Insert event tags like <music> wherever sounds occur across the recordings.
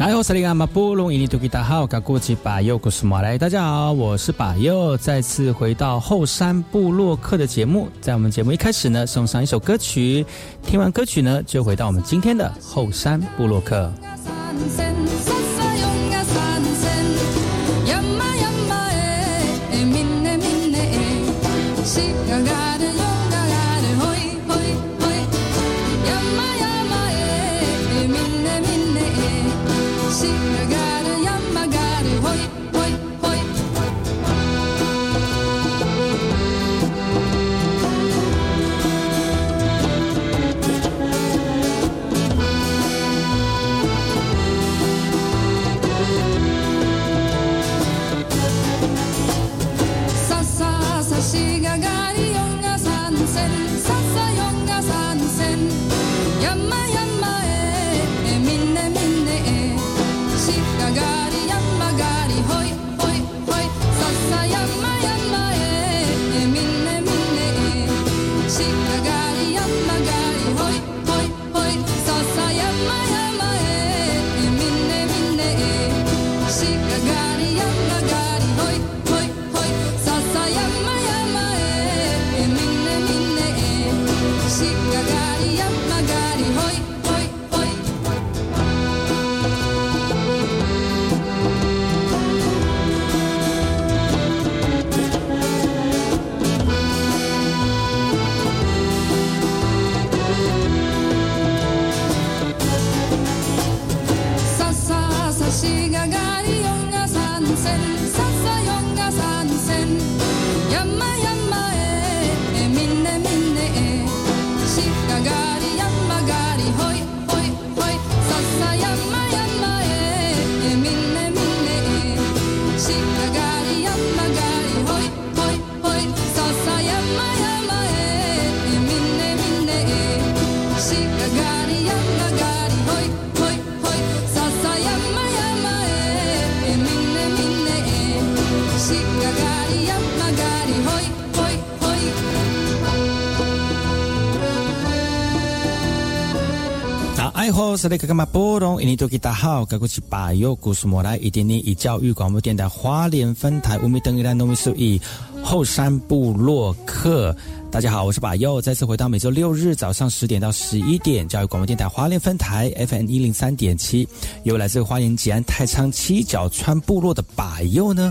来，我是里阿马布隆伊尼图吉达好，噶过去把右古斯马来，大家好，我是巴尤，再次回到后山部落客的节目。在我们节目一开始呢，送上一首歌曲，听完歌曲呢，就回到我们今天的后山部落客。しががりよんが参戦ささよん是那个嘛？波隆，印尼多吉大好，该过去把右故事莫来一点点以教育广播电台花莲分台乌米登伊兰农民数以后山部落客。大家好，我是把右，再次回到每周六日早上十点到十一点教育广播电台花莲分台 FM 一零三点七，由来自花莲吉安太仓七角川部落的把右呢。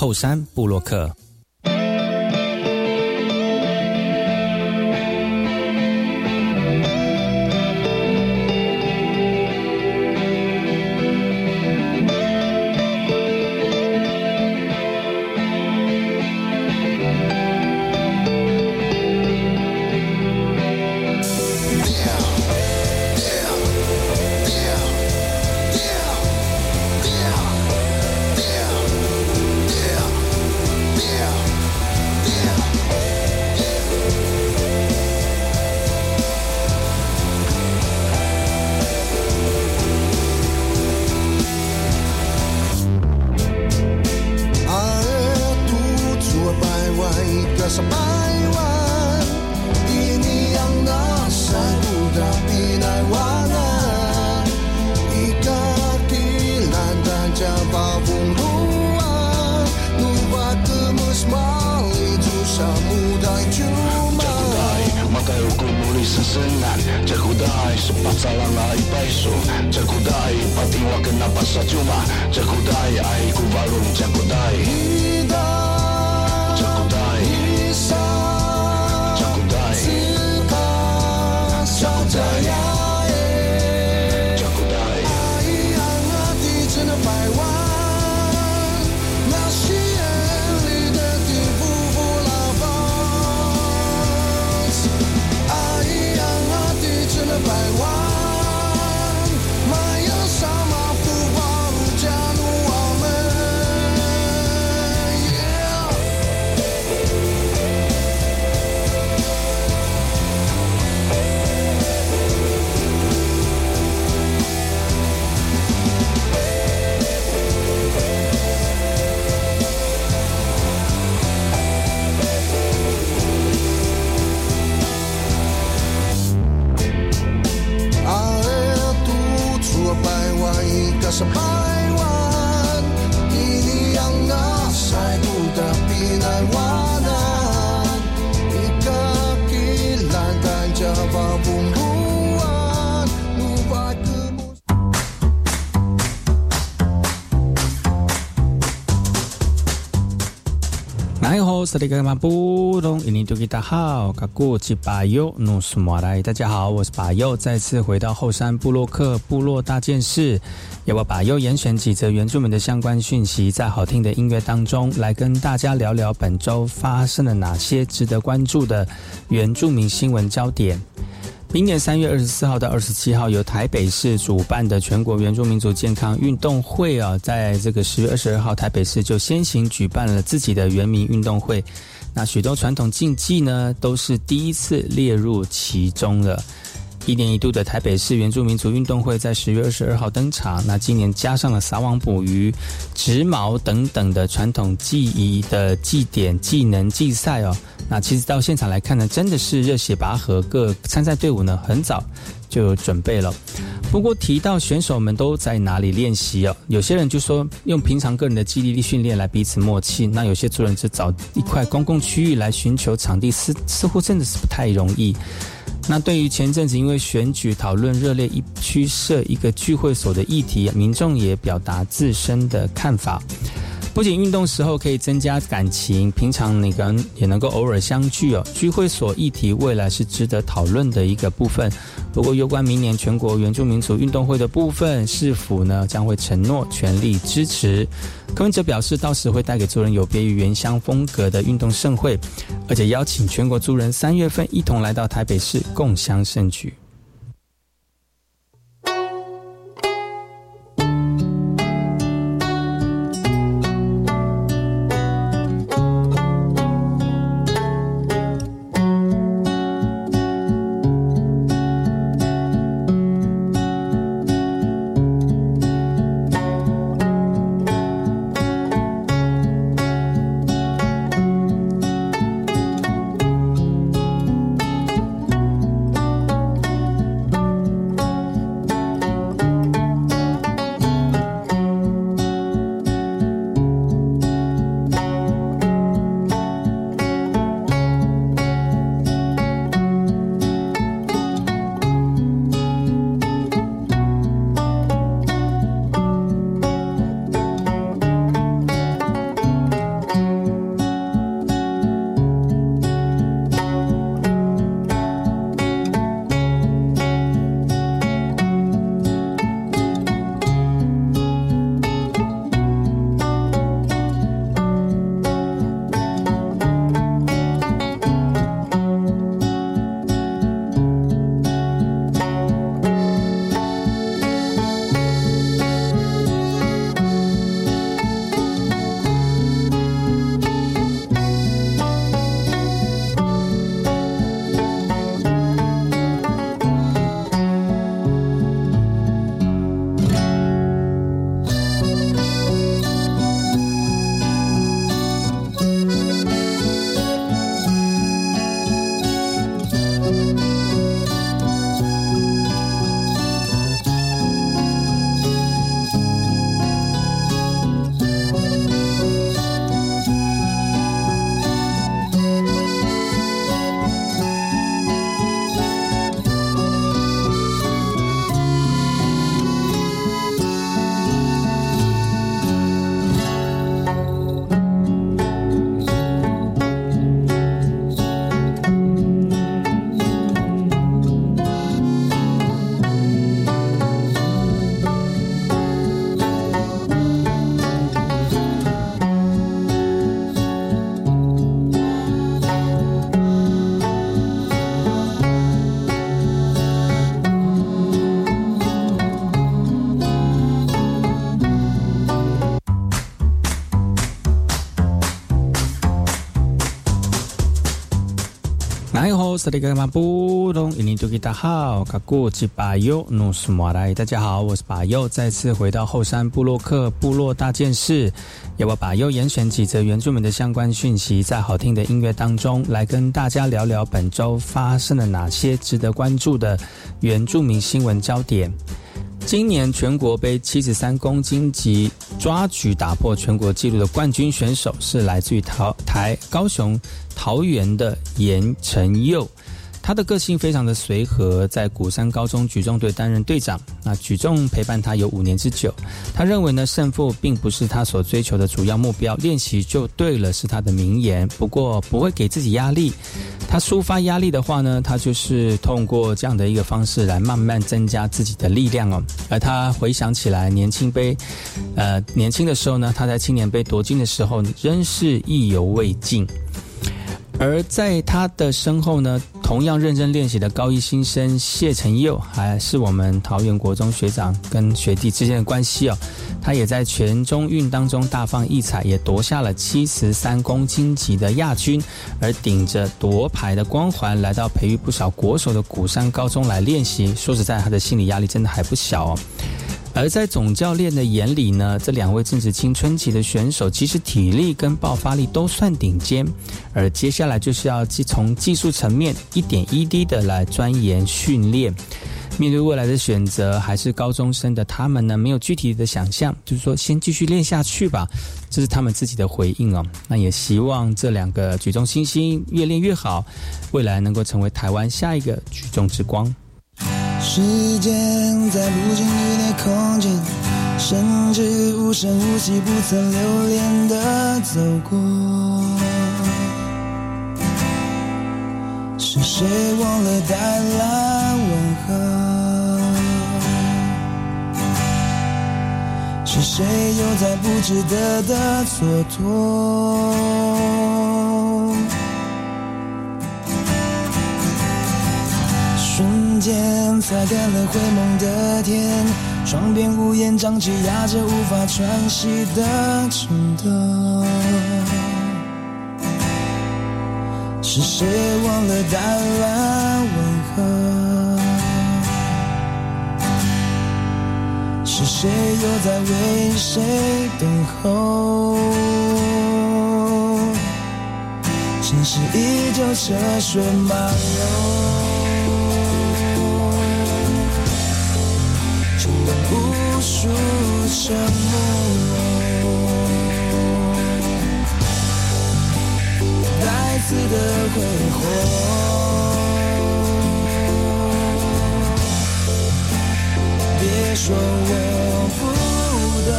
后山布洛克。大家好，我是巴佑，再次回到后山部落克部落大件事，要我巴佑严选几则原住民的相关讯息，在好听的音乐当中，来跟大家聊聊本周发生了哪些值得关注的原住民新闻焦点。明年三月二十四号到二十七号，由台北市主办的全国原住民族健康运动会啊，在这个十月二十二号，台北市就先行举办了自己的原民运动会。那许多传统竞技呢，都是第一次列入其中了。一年一度的台北市原住民族运动会在十月二十二号登场。那今年加上了撒网捕鱼、织毛等等的传统技艺的祭典、技能竞赛哦。那其实到现场来看呢，真的是热血拔河，各参赛队伍呢很早就准备了。不过提到选手们都在哪里练习哦，有些人就说用平常个人的记忆力训练来彼此默契。那有些族人就找一块公共区域来寻求场地，似似乎真的是不太容易。那对于前阵子因为选举讨论热烈一区设一个聚会所的议题，民众也表达自身的看法。不仅运动时候可以增加感情，平常你跟也能够偶尔相聚哦。聚会所议题未来是值得讨论的一个部分。不过，有关明年全国原住民族运动会的部分，是否呢将会承诺全力支持？柯文哲表示，到时会带给族人有别于原乡风格的运动盛会，而且邀请全国族人三月份一同来到台北市共襄盛举。大家好，我是巴尤，再次回到后山部落客部落大件事，要我巴尤严选几则原住民的相关讯息，在好听的音乐当中，来跟大家聊聊本周发生了哪些值得关注的原住民新闻焦点。今年全国杯七十三公斤级抓举打破全国纪录的冠军选手是来自于桃台高雄桃园的严承佑。他的个性非常的随和，在鼓山高中举重队担任队长。那举重陪伴他有五年之久。他认为呢，胜负并不是他所追求的主要目标，练习就对了，是他的名言。不过不会给自己压力。他抒发压力的话呢，他就是通过这样的一个方式来慢慢增加自己的力量哦。而他回想起来，年轻杯，呃，年轻的时候呢，他在青年杯夺金的时候，仍是意犹未尽。而在他的身后呢，同样认真练习的高一新生谢成佑，还是我们桃园国中学长跟学弟之间的关系哦。他也在全中运当中大放异彩，也夺下了七十三公斤级的亚军，而顶着夺牌的光环，来到培育不少国手的鼓山高中来练习。说实在，他的心理压力真的还不小哦。而在总教练的眼里呢，这两位正值青春期的选手，其实体力跟爆发力都算顶尖。而接下来就是要从技术层面一点一滴的来钻研训练。面对未来的选择，还是高中生的他们呢，没有具体的想象，就是说先继续练下去吧，这是他们自己的回应哦。那也希望这两个举重新星越练越好，未来能够成为台湾下一个举重之光。时间在不经意的空间，甚至无声无息、不曾留恋的走过。是谁忘了带来问候？是谁又在不值得的蹉跎？瞬间擦干了灰蒙的天，窗边屋檐瘴气压着无法喘息的冲动。是谁忘了带来问候？是谁又在为谁等候？城市依旧车水马龙。无数沉默，再次的挥霍。别说我不懂，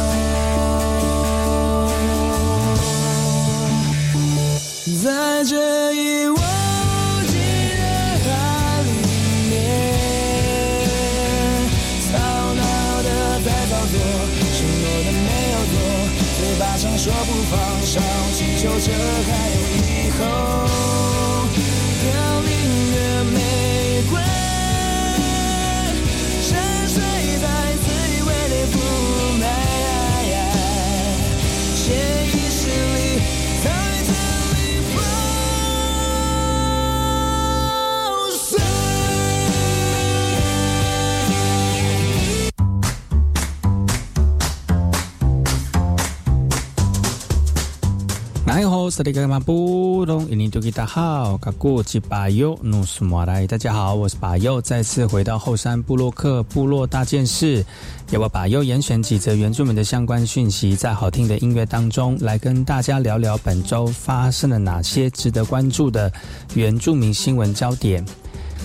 在这说不放手，祈求着还有以后，是那个马布隆，印尼多吉达好，卡古吉巴尤努斯马来，大家好，我是巴尤，再次回到后山部落克部落大件事，由我巴尤严选几则原住民的相关讯息，在好听的音乐当中，来跟大家聊聊本周发生了哪些值得关注的原住民新闻焦点。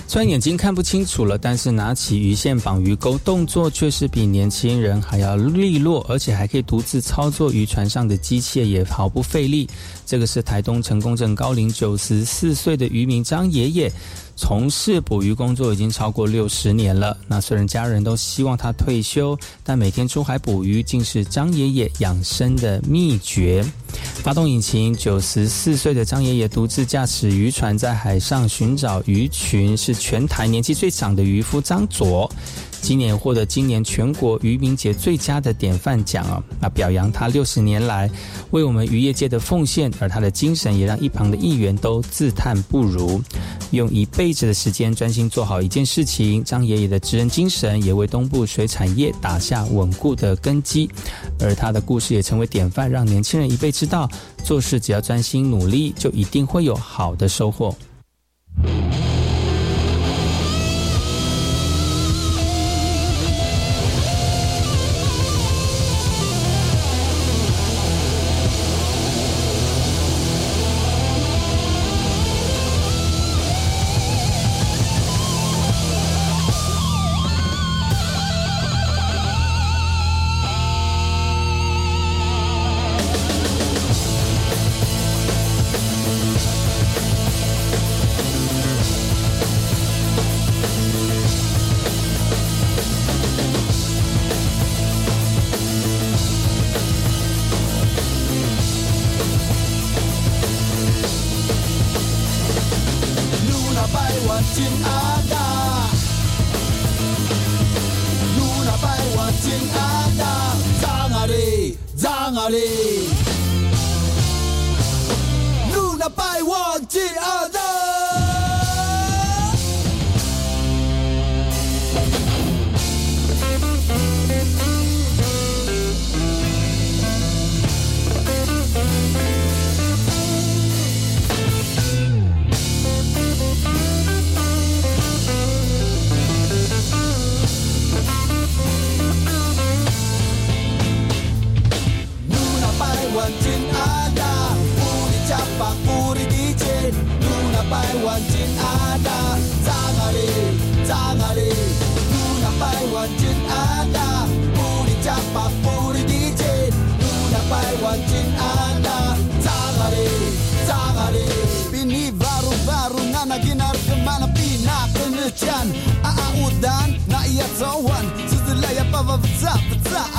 虽然眼睛看不清楚了，但是拿起鱼线绑鱼钩，动作却是比年轻人还要利落，而且还可以独自操作渔船上的机械，也毫不费力。这个是台东成功镇高龄九十四岁的渔民张爷爷。从事捕鱼工作已经超过六十年了。那虽然家人都希望他退休，但每天出海捕鱼竟是张爷爷养生的秘诀。发动引擎，九十四岁的张爷爷独自驾驶渔船在海上寻找鱼群，是全台年纪最长的渔夫张佐。今年获得今年全国渔民节最佳的典范奖啊，那表扬他六十年来为我们渔业界的奉献，而他的精神也让一旁的议员都自叹不如。用一辈子的时间专心做好一件事情，张爷爷的职人精神也为东部水产业打下稳固的根基，而他的故事也成为典范，让年轻人一辈知道，做事只要专心努力，就一定会有好的收获。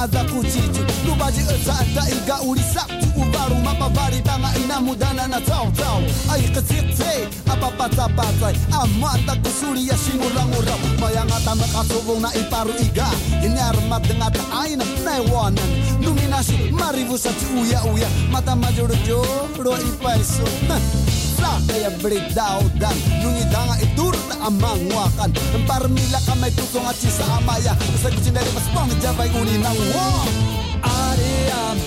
aza kuchichu Tubaji esa anta iga uri saktu ubaru Mapavari tanga ina mudana na tau tau Ai kesik tei, apa pata patai Amata kusuri ya shimurang urau Bayang ata mekasubung na iparu iga Ini armat dengan aina na iwanan Luminasi marivu satu uya uya. Mata majuru joro ipaisu <laughs> Wala kaya breakdown dan Nungida nga itur na amang wakan. Ang parmila ka may tutong at sa amaya Sa kusin na mas pang jabay uni ng wak Ari ang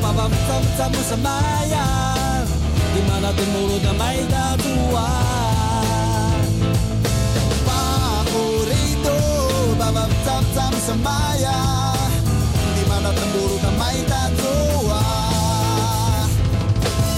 babam tam tam sa maya Di man natin muro na may natuwa Pakurito babam sam sa maya Di mana natin muro na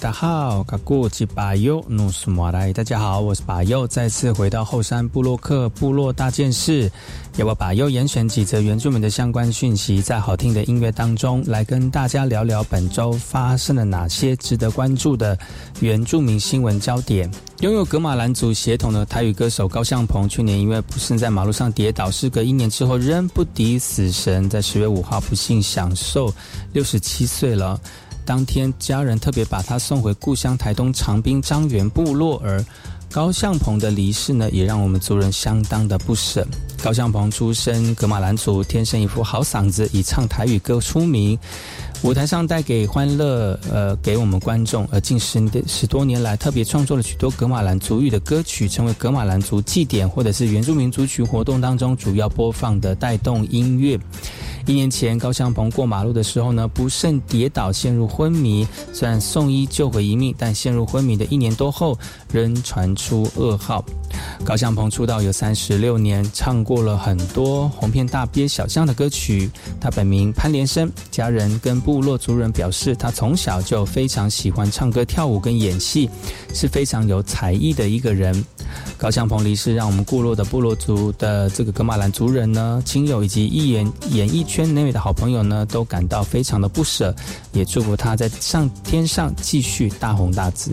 大好，卡古吉巴尤努苏马来，大家好，我是巴尤，再次回到后山布洛克部落大件事，要我把又严选几则原住民的相关讯息，在好听的音乐当中来跟大家聊聊本周发生了哪些值得关注的原住民新闻焦点。拥有格马兰族血统的台语歌手高向鹏，去年因为不慎在马路上跌倒，事隔一年之后仍不敌死神，在十月五号不幸享受六十七岁了。当天，家人特别把他送回故乡台东长滨张园部落。而高向鹏的离世呢，也让我们族人相当的不舍。高向鹏出身格马兰族，天生一副好嗓子，以唱台语歌出名。舞台上带给欢乐，呃，给我们观众。而近十十多年来，特别创作了许多格马兰族语的歌曲，成为格马兰族祭典或者是原住民族群活动当中主要播放的带动音乐。一年前，高向鹏过马路的时候呢，不慎跌倒，陷入昏迷。虽然送医救回一命，但陷入昏迷的一年多后，仍传出噩耗。高向鹏出道有三十六年，唱过了很多红遍大街小巷的歌曲。他本名潘连生，家人跟部落族人表示，他从小就非常喜欢唱歌、跳舞跟演戏，是非常有才艺的一个人。高向鹏离世，让我们部落的部落族的这个格马兰族人呢，亲友以及艺演演艺圈内的好朋友呢，都感到非常的不舍，也祝福他在上天上继续大红大紫。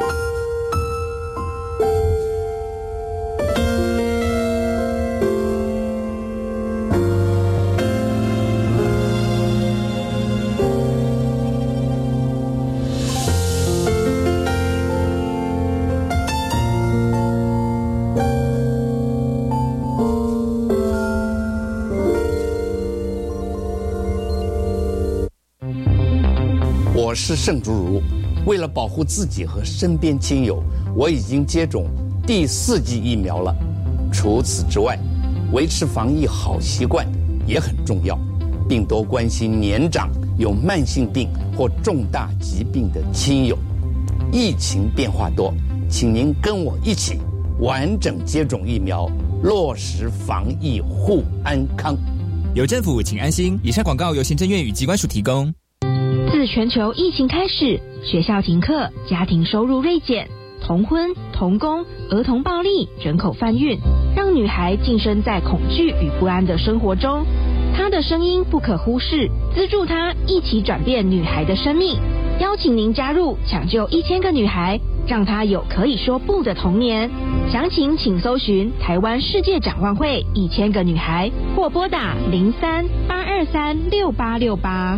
盛竹如，为了保护自己和身边亲友，我已经接种第四剂疫苗了。除此之外，维持防疫好习惯也很重要，并多关心年长、有慢性病或重大疾病的亲友。疫情变化多，请您跟我一起完整接种疫苗，落实防疫护安康。有政府，请安心。以上广告由行政院与机关署提供。自全球疫情开始，学校停课，家庭收入锐减，童婚、童工、儿童暴力、人口贩运，让女孩晋升在恐惧与不安的生活中。她的声音不可忽视，资助她一起转变女孩的生命。邀请您加入抢救一千个女孩，让她有可以说不的童年。详情请搜寻台湾世界展望会一千个女孩，或拨打零三八二三六八六八。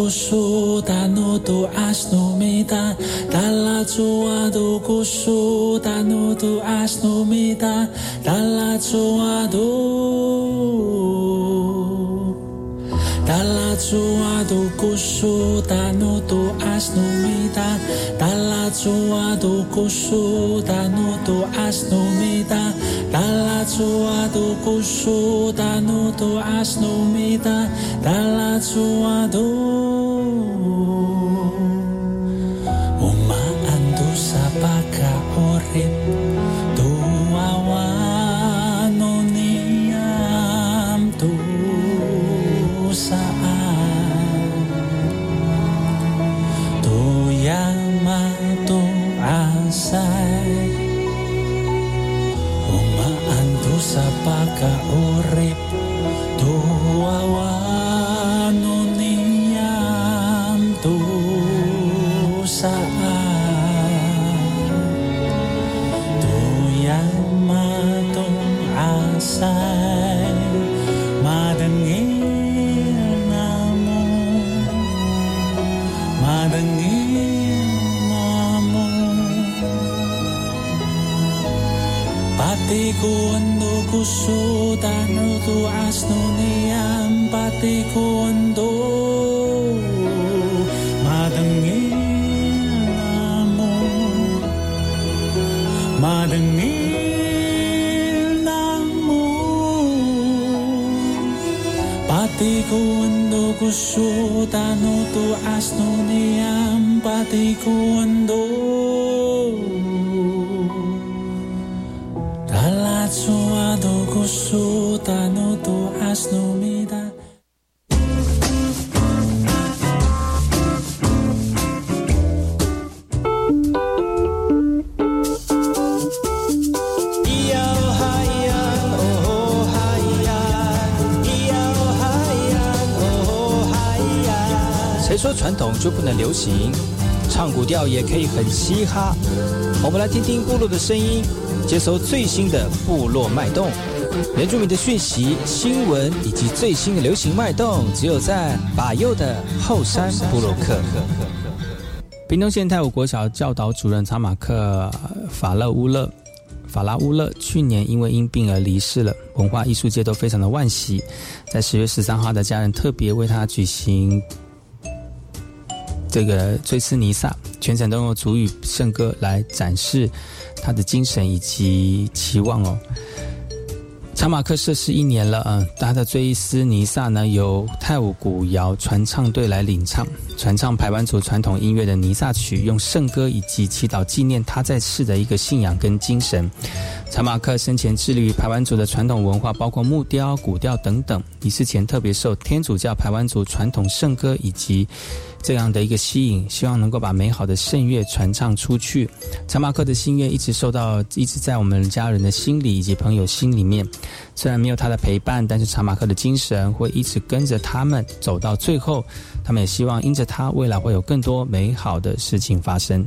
Chua tu kusu tanu tu asnu mita Dala chua tu kusu tanu tu asnu mita Dala chua tu Dala chua tu kusu tanu tu asnu mita Dala chua tu kusu tanu tu asnu mita da la tua tu kusu tanu tu asnumita da la tua tu sapaka urip 流行？唱古调也可以很嘻哈。我们来听听部落的声音。接收最新的部落脉动，原住民的讯息、新闻以及最新的流行脉动，只有在把右的后山部落克。屏东县泰武国小教导主任查马克法勒乌勒法拉乌勒去年因为因病而离世了，文化艺术界都非常的惋惜。在十月十三号的家人特别为他举行这个追思尼撒，全程都用主语圣歌来展示。他的精神以及期望哦。查马克逝世一年了，嗯，他的追思尼萨呢，由泰武古谣传唱队来领唱，传唱排湾族传统音乐的尼萨曲，用圣歌以及祈祷纪念他在世的一个信仰跟精神。查马克生前致力于排湾族的传统文化，包括木雕、古调等等。离世前特别受天主教排湾族传统圣歌以及这样的一个吸引，希望能够把美好的圣乐传唱出去。查马克的心愿一直受到，一直在我们家人的心里以及朋友心里面。虽然没有他的陪伴，但是查马克的精神会一直跟着他们走到最后。他们也希望因着他，未来会有更多美好的事情发生。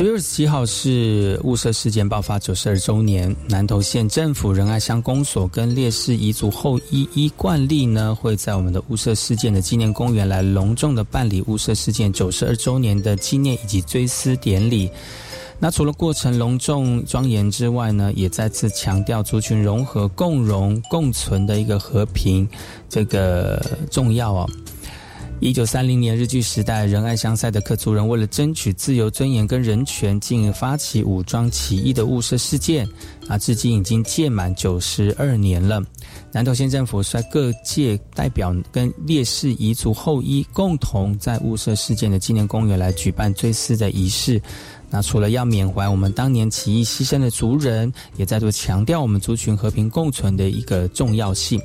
十月二十七号是雾社事件爆发九十二周年，南投县政府仁爱乡公所跟烈士遗族后一一惯例呢，会在我们的雾社事件的纪念公园来隆重的办理雾社事件九十二周年的纪念以及追思典礼。那除了过程隆重庄严之外呢，也再次强调族群融合、共荣、共存的一个和平这个重要哦。一九三零年日据时代，仁爱乡赛德克族人为了争取自由、尊严跟人权，进而发起武装起义的雾社事件，啊，至今已经届满九十二年了。南投县政府率各界代表跟烈士彝族后裔共同在雾社事件的纪念公园来举办追思的仪式。那除了要缅怀我们当年起义牺牲的族人，也再度强调我们族群和平共存的一个重要性。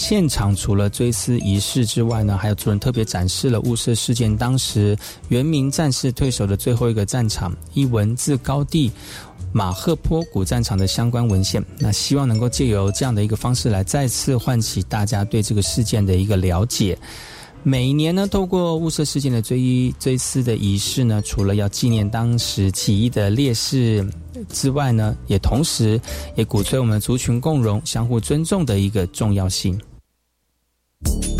现场除了追思仪式之外呢，还有主人特别展示了雾社事件当时原民战士退守的最后一个战场一文字高地马赫坡古战场的相关文献。那希望能够借由这样的一个方式来再次唤起大家对这个事件的一个了解。每年呢，透过雾社事件的追忆追思的仪式呢，除了要纪念当时起义的烈士之外呢，也同时也鼓吹我们族群共荣、相互尊重的一个重要性。说传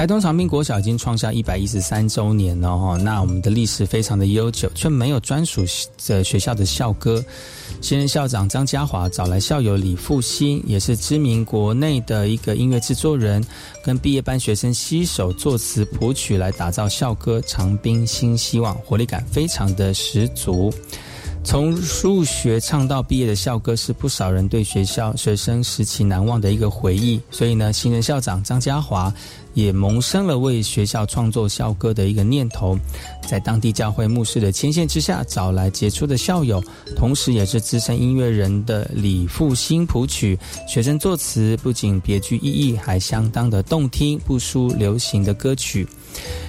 台东长滨国小已经创下一百一十三周年了哈，那我们的历史非常的悠久，却没有专属的学校的校歌。新任校长张家华找来校友李复兴，也是知名国内的一个音乐制作人，跟毕业班学生携手作词谱曲来打造校歌《长滨新希望》，活力感非常的十足。从入学唱到毕业的校歌，是不少人对学校学生时期难忘的一个回忆。所以呢，新任校长张家华。也萌生了为学校创作校歌的一个念头，在当地教会牧师的牵线之下，找来杰出的校友，同时也是资深音乐人的李复兴谱曲，学生作词，不仅别具意义，还相当的动听，不输流行的歌曲。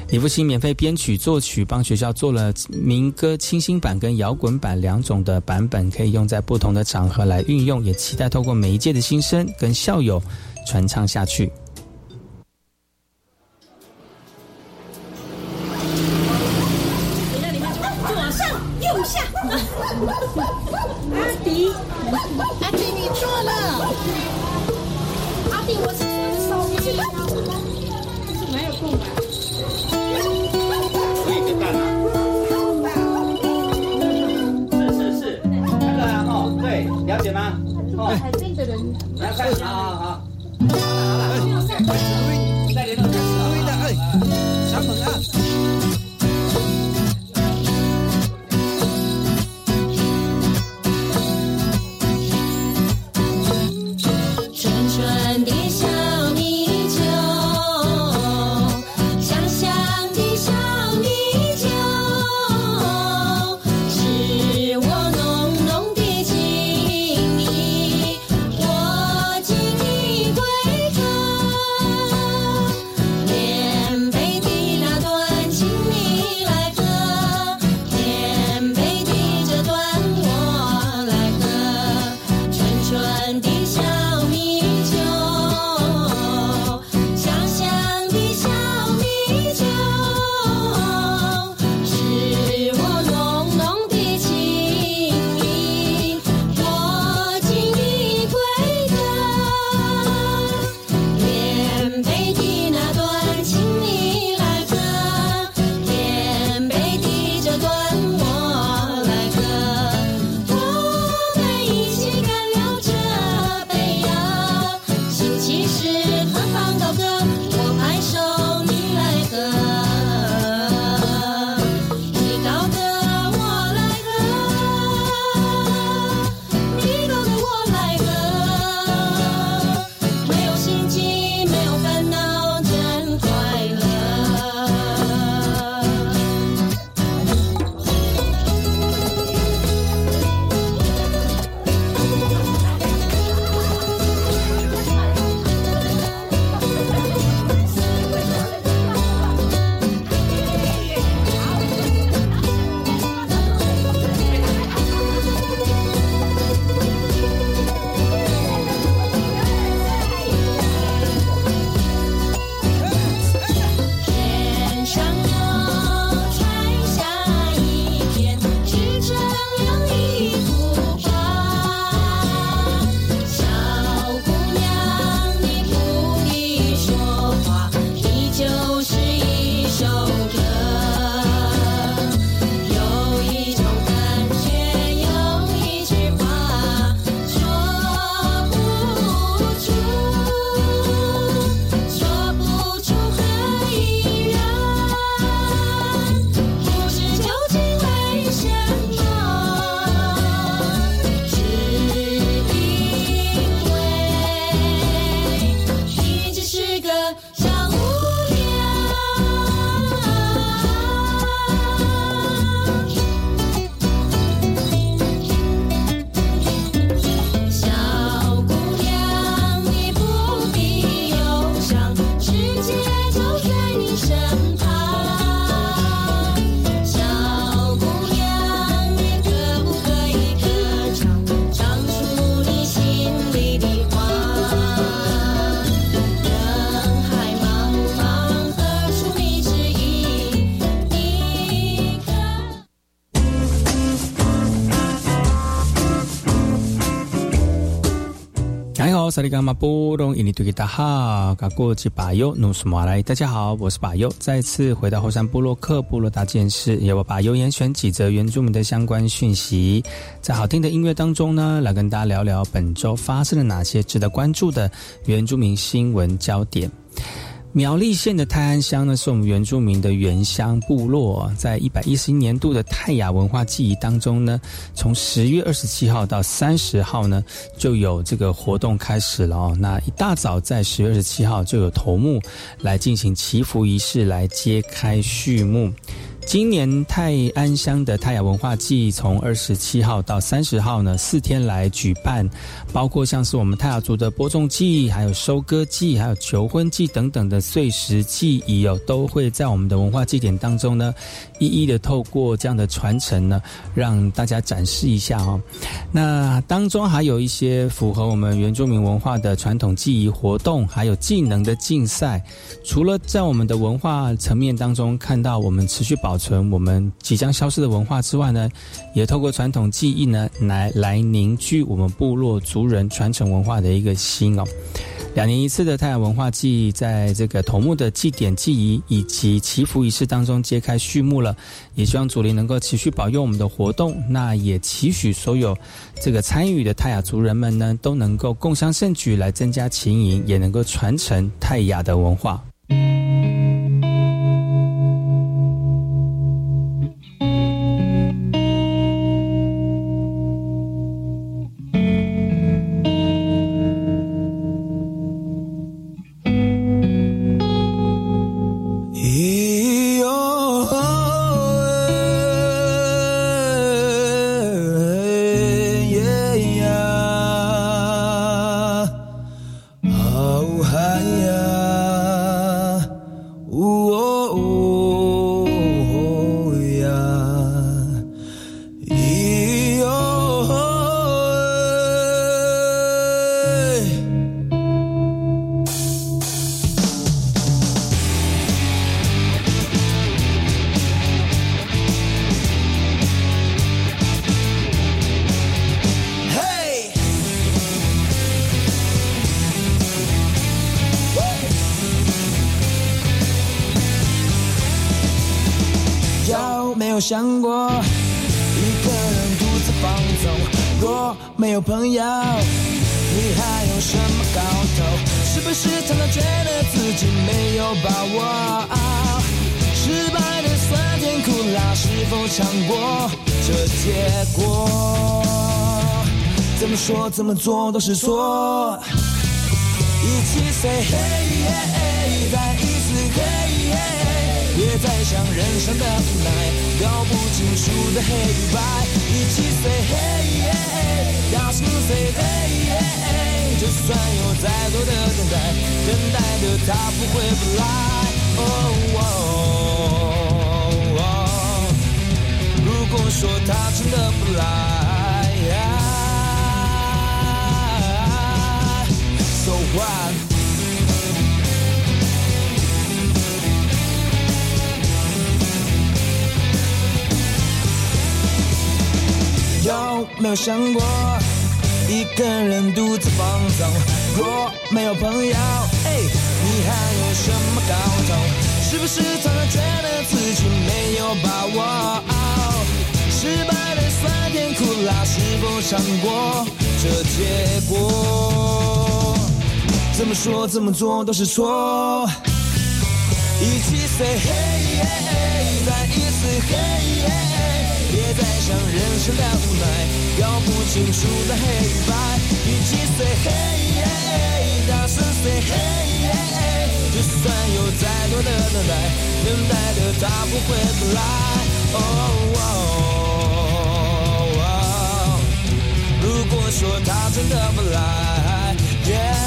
李福星免费编曲作曲帮学校做了民歌清新版跟摇滚版两种的版本可以用在不同的场合来运用也期待透过每一届的新生跟校友传唱下去。左上右下。<laughs> 了解吗？哦、哎，海的人。来，看。好好萨利嘎马布隆伊尼图吉达哈，嘎古吉巴尤努苏马来。大家好，我是巴尤，再次回到后山部落克部落大件事，要我把油严选几则原住民的相关讯息，在好听的音乐当中呢，来跟大家聊聊本周发生了哪些值得关注的原住民新闻焦点。苗栗县的泰安乡呢，是我们原住民的原乡部落，在一百一十一年度的泰雅文化记忆当中呢，从十月二十七号到三十号呢，就有这个活动开始了哦。那一大早在十月二十七号就有头目来进行祈福仪式，来揭开序幕。今年泰安乡的泰雅文化季从二十七号到三十号呢，四天来举办，包括像是我们泰雅族的播种季、还有收割季、还有求婚季等等的岁时祭仪哦，都会在我们的文化祭典当中呢，一一的透过这样的传承呢，让大家展示一下哦。那当中还有一些符合我们原住民文化的传统祭仪活动，还有技能的竞赛。除了在我们的文化层面当中看到我们持续保。存我们即将消失的文化之外呢，也透过传统技艺呢，来来凝聚我们部落族人传承文化的一个心哦。两年一次的太阳文化祭，在这个头目的祭典祭仪以及祈福仪式当中揭开序幕了。也希望祖灵能够持续保佑我们的活动，那也期许所有这个参与的泰雅族人们呢，都能够共襄盛举，来增加情谊，也能够传承泰雅的文化。怎么做都是错。一起 say hey，再一次 hey。别再想人生的无奈，搞不清楚的黑与白，一起 say hey，大声 say hey，就算有再多的等待，等待的他不会不来。哦如果说他真的不来有没有想过一个人独自放纵？若没有朋友，哎，你还有什么搞头？是不是常常觉得自己没有把握？失败的酸甜苦辣，是否尝过这结果？怎么说怎么做都是错。一起 say hey，再一次 hey。别再想人生的无奈，搞不清楚的黑与白。一起 say hey，大声 say hey，就算有再多的等待，等待的他不会不来。如果说他真的不来。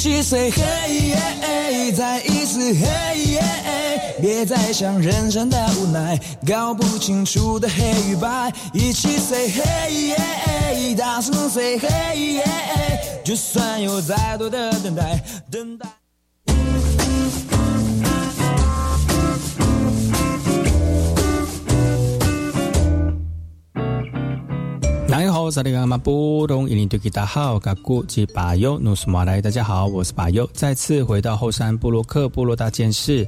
起 say 嘿，再一次嘿，别再想人生的无奈，搞不清楚的黑与白，一起 say 嘿，大声 say 嘿，就算有再多的等待，等待。大家好，萨利马布隆伊林对吉达好，嘎古吉巴尤努斯马来，大家好，我是巴尤，再次回到后山布洛克部落大件事，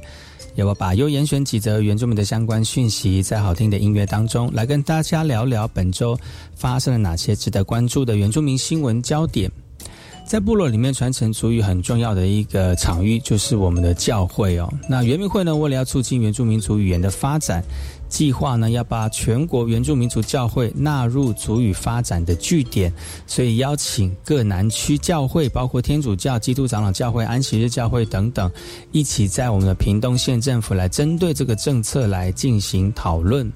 由我巴尤严选几则原住民的相关讯息，在好听的音乐当中，来跟大家聊聊本周发生了哪些值得关注的原住民新闻焦点。在部落里面传承族语很重要的一个场域，就是我们的教会哦。那原民会呢，为了要促进原住民族语言的发展。计划呢要把全国原住民族教会纳入族语发展的据点，所以邀请各南区教会，包括天主教、基督长老教会、安息日教会等等，一起在我们的屏东县政府来针对这个政策来进行讨论。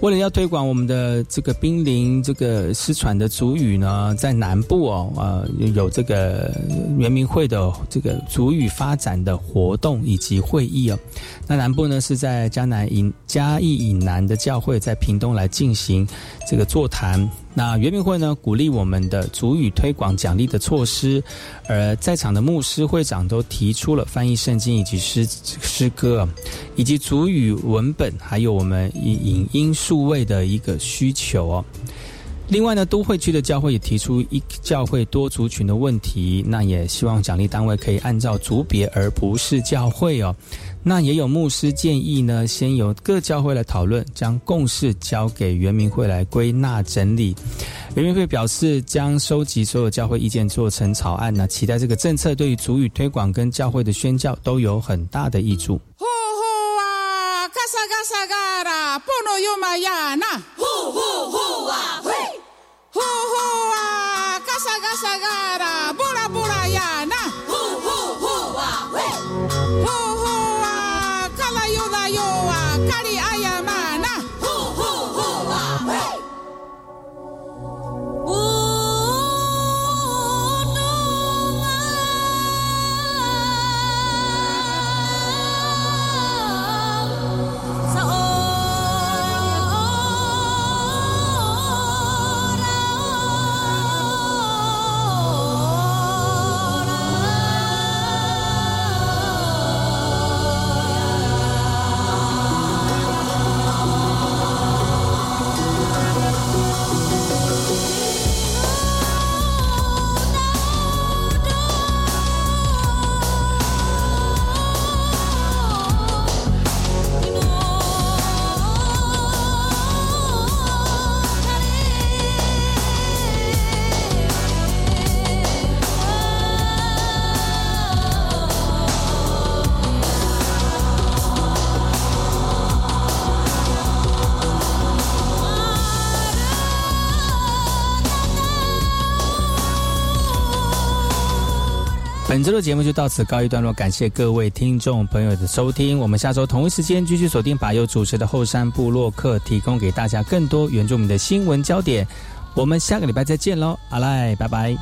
为了要推广我们的这个濒临这个失传的族语呢，在南部哦，呃，有这个原民会的这个族语发展的活动以及会议哦。那南部呢是在江南以嘉义以南的教会，在屏东来进行这个座谈。那原民会呢，鼓励我们的主语推广奖励的措施，而在场的牧师会长都提出了翻译圣经以及诗诗歌，以及主语文本，还有我们影音数位的一个需求哦。另外呢，都会区的教会也提出一教会多族群的问题，那也希望奖励单位可以按照族别而不是教会哦。那也有牧师建议呢，先由各教会来讨论，将共识交给原民会来归纳整理。原民会表示，将收集所有教会意见做成草案，那期待这个政策对于主语推广跟教会的宣教都有很大的益处。呼呼啊，嘎萨嘎萨嘎啦，波诺尤玛亚那，呼呼呼啊，嘿，呼呼啊，嘎萨嘎萨本周的节目就到此告一段落，感谢各位听众朋友的收听。我们下周同一时间继续锁定把由主持的后山部落客，提供给大家更多原住民的新闻焦点。我们下个礼拜再见喽，阿赖，拜拜。